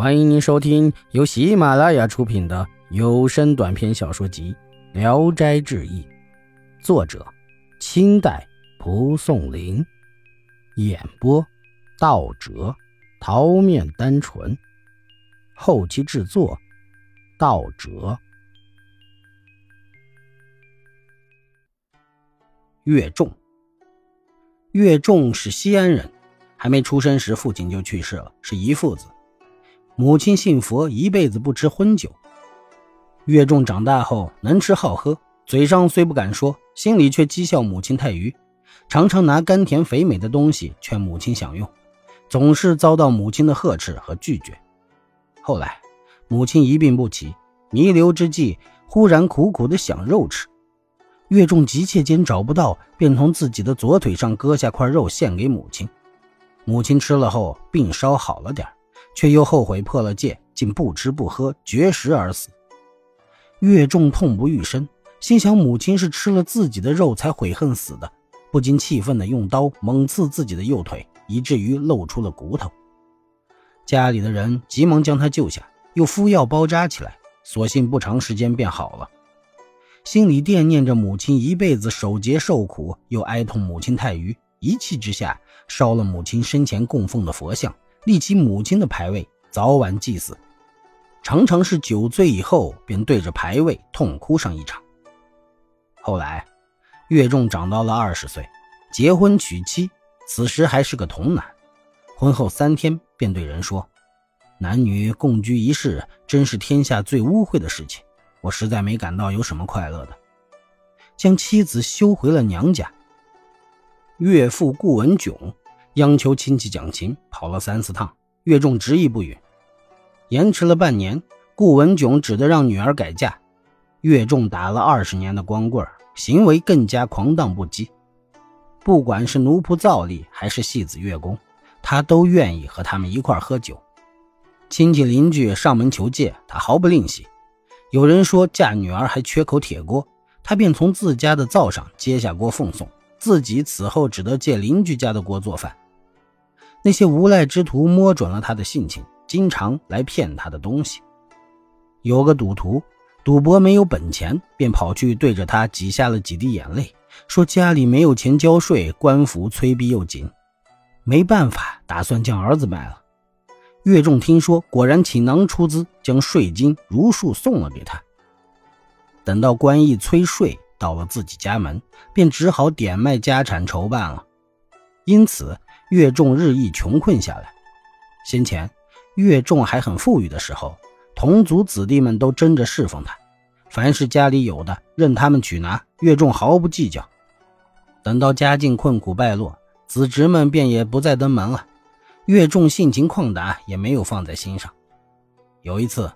欢迎您收听由喜马拉雅出品的有声短篇小说集《聊斋志异》，作者：清代蒲松龄，演播：道哲、桃面单纯，后期制作：道哲。岳仲，岳仲是西安人，还没出生时父亲就去世了，是一父子。母亲信佛，一辈子不吃荤酒。岳仲长大后能吃好喝，嘴上虽不敢说，心里却讥笑母亲太愚，常常拿甘甜肥美的东西劝母亲享用，总是遭到母亲的呵斥和拒绝。后来，母亲一病不起，弥留之际，忽然苦苦的想肉吃。岳仲急切间找不到，便从自己的左腿上割下块肉献给母亲。母亲吃了后，病稍好了点却又后悔破了戒，竟不吃不喝，绝食而死。岳仲痛不欲生，心想母亲是吃了自己的肉才悔恨死的，不禁气愤地用刀猛刺自己的右腿，以至于露出了骨头。家里的人急忙将他救下，又敷药包扎起来，所幸不长时间便好了。心里惦念着母亲一辈子守节受苦，又哀痛母亲太愚，一气之下烧了母亲生前供奉的佛像。立起母亲的牌位，早晚祭祀，常常是酒醉以后便对着牌位痛哭上一场。后来，岳仲长到了二十岁，结婚娶妻，此时还是个童男。婚后三天便对人说：“男女共居一室，真是天下最污秽的事情，我实在没感到有什么快乐的。”将妻子休回了娘家。岳父顾文炯。央求亲戚讲情，跑了三四趟，岳仲执意不允，延迟了半年，顾文炯只得让女儿改嫁。岳仲打了二十年的光棍，行为更加狂荡不羁。不管是奴仆造吏，还是戏子乐工，他都愿意和他们一块喝酒。亲戚邻居上门求借，他毫不吝惜。有人说嫁女儿还缺口铁锅，他便从自家的灶上接下锅奉送，自己此后只得借邻居家的锅做饭。那些无赖之徒摸准了他的性情，经常来骗他的东西。有个赌徒，赌博没有本钱，便跑去对着他挤下了几滴眼泪，说家里没有钱交税，官府催逼又紧，没办法，打算将儿子卖了。岳仲听说，果然倾囊出资，将税金如数送了给他。等到官役催税到了自己家门，便只好点卖家产筹办了。因此。岳仲日益穷困下来。先前，岳仲还很富裕的时候，同族子弟们都争着侍奉他，凡是家里有的，任他们取拿，岳仲毫不计较。等到家境困苦败落，子侄们便也不再登门了。岳仲性情旷达，也没有放在心上。有一次，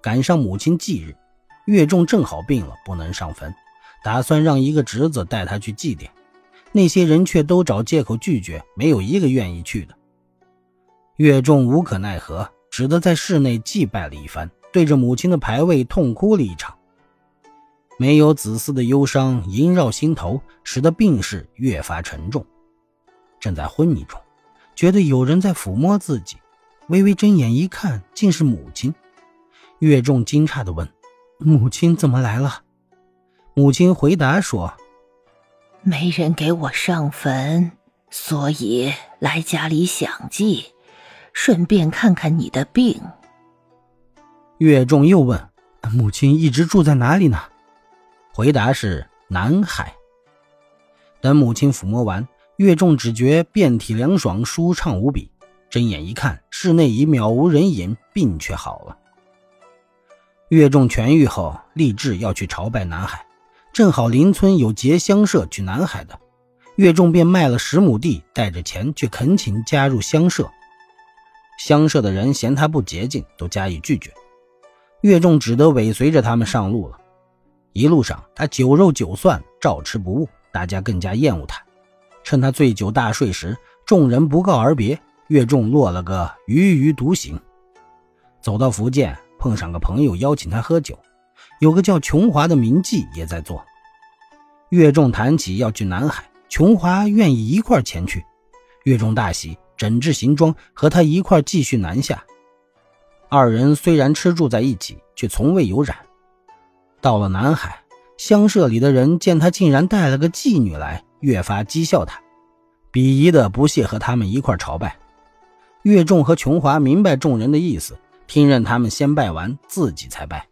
赶上母亲忌日，岳仲正好病了，不能上坟，打算让一个侄子带他去祭奠。那些人却都找借口拒绝，没有一个愿意去的。岳仲无可奈何，只得在室内祭拜了一番，对着母亲的牌位痛哭了一场。没有子嗣的忧伤萦绕心头，使得病势越发沉重。正在昏迷中，觉得有人在抚摸自己，微微睁眼一看，竟是母亲。岳仲惊诧地问：“母亲怎么来了？”母亲回答说。没人给我上坟，所以来家里享祭，顺便看看你的病。岳仲又问：“母亲一直住在哪里呢？”回答是南海。等母亲抚摸完，岳仲只觉遍体凉爽，舒畅无比。睁眼一看，室内已渺无人影，病却好了。岳仲痊愈后，立志要去朝拜南海。正好邻村有结乡社去南海的，岳仲便卖了十亩地，带着钱去恳请加入乡社。乡社的人嫌他不洁净，都加以拒绝。岳仲只得尾随着他们上路了。一路上，他酒肉酒蒜照吃不误，大家更加厌恶他。趁他醉酒大睡时，众人不告而别，岳仲落了个踽踽独行。走到福建，碰上个朋友邀请他喝酒。有个叫琼华的名妓也在做。岳仲谈起要去南海，琼华愿意一块前去。岳仲大喜，整治行装，和他一块继续南下。二人虽然吃住在一起，却从未有染。到了南海，乡社里的人见他竟然带了个妓女来，越发讥笑他，鄙夷的不屑和他们一块朝拜。岳仲和琼华明白众人的意思，听任他们先拜完，自己才拜。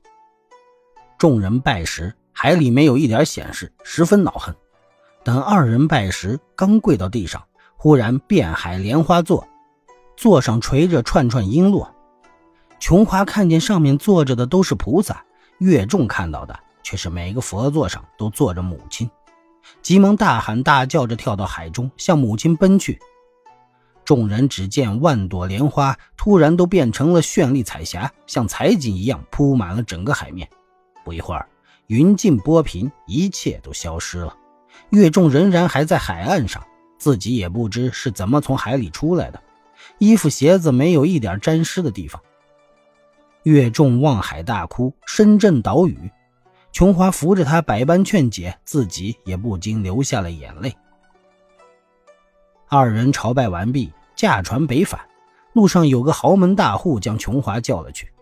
众人拜时，海里没有一点显示，十分恼恨。等二人拜时，刚跪到地上，忽然遍海莲花座，座上垂着串串璎珞。琼华看见上面坐着的都是菩萨，月众看到的却是每个佛座上都坐着母亲，急忙大喊大叫着跳到海中，向母亲奔去。众人只见万朵莲花突然都变成了绚丽彩霞，像彩锦一样铺满了整个海面。不一会儿，云尽波平，一切都消失了。岳仲仍然还在海岸上，自己也不知是怎么从海里出来的，衣服鞋子没有一点沾湿的地方。岳仲望海大哭，深震岛屿。琼华扶着他，百般劝解，自己也不禁流下了眼泪。二人朝拜完毕，驾船北返。路上有个豪门大户将琼华叫了去。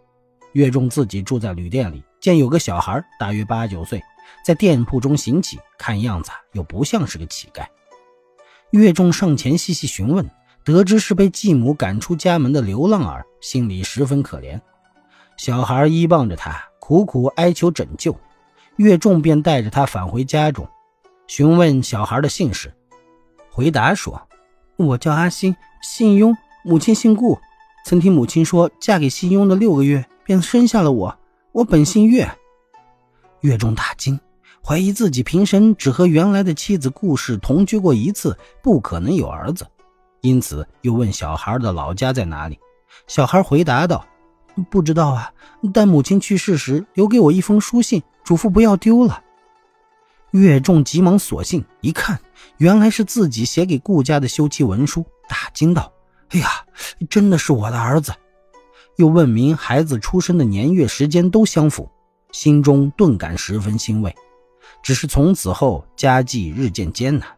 岳仲自己住在旅店里，见有个小孩，大约八九岁，在店铺中行乞，看样子又不像是个乞丐。岳仲上前细细询问，得知是被继母赶出家门的流浪儿，心里十分可怜。小孩依傍着他，苦苦哀求拯救。岳仲便带着他返回家中，询问小孩的姓氏。回答说：“我叫阿星，姓雍，母亲姓顾。曾听母亲说，嫁给姓雍的六个月便生下了我。我本姓岳。”岳仲大惊，怀疑自己平生只和原来的妻子顾氏同居过一次，不可能有儿子，因此又问小孩的老家在哪里。小孩回答道。不知道啊，但母亲去世时留给我一封书信，嘱咐不要丢了。岳仲急忙索信，一看，原来是自己写给顾家的休妻文书，大惊道：“哎呀，真的是我的儿子！”又问明孩子出生的年月时间都相符，心中顿感十分欣慰。只是从此后家计日渐艰难，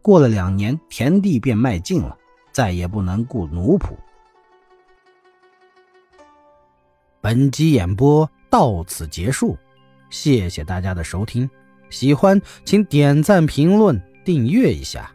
过了两年，田地便卖尽了，再也不能雇奴仆。本集演播到此结束，谢谢大家的收听。喜欢请点赞、评论、订阅一下。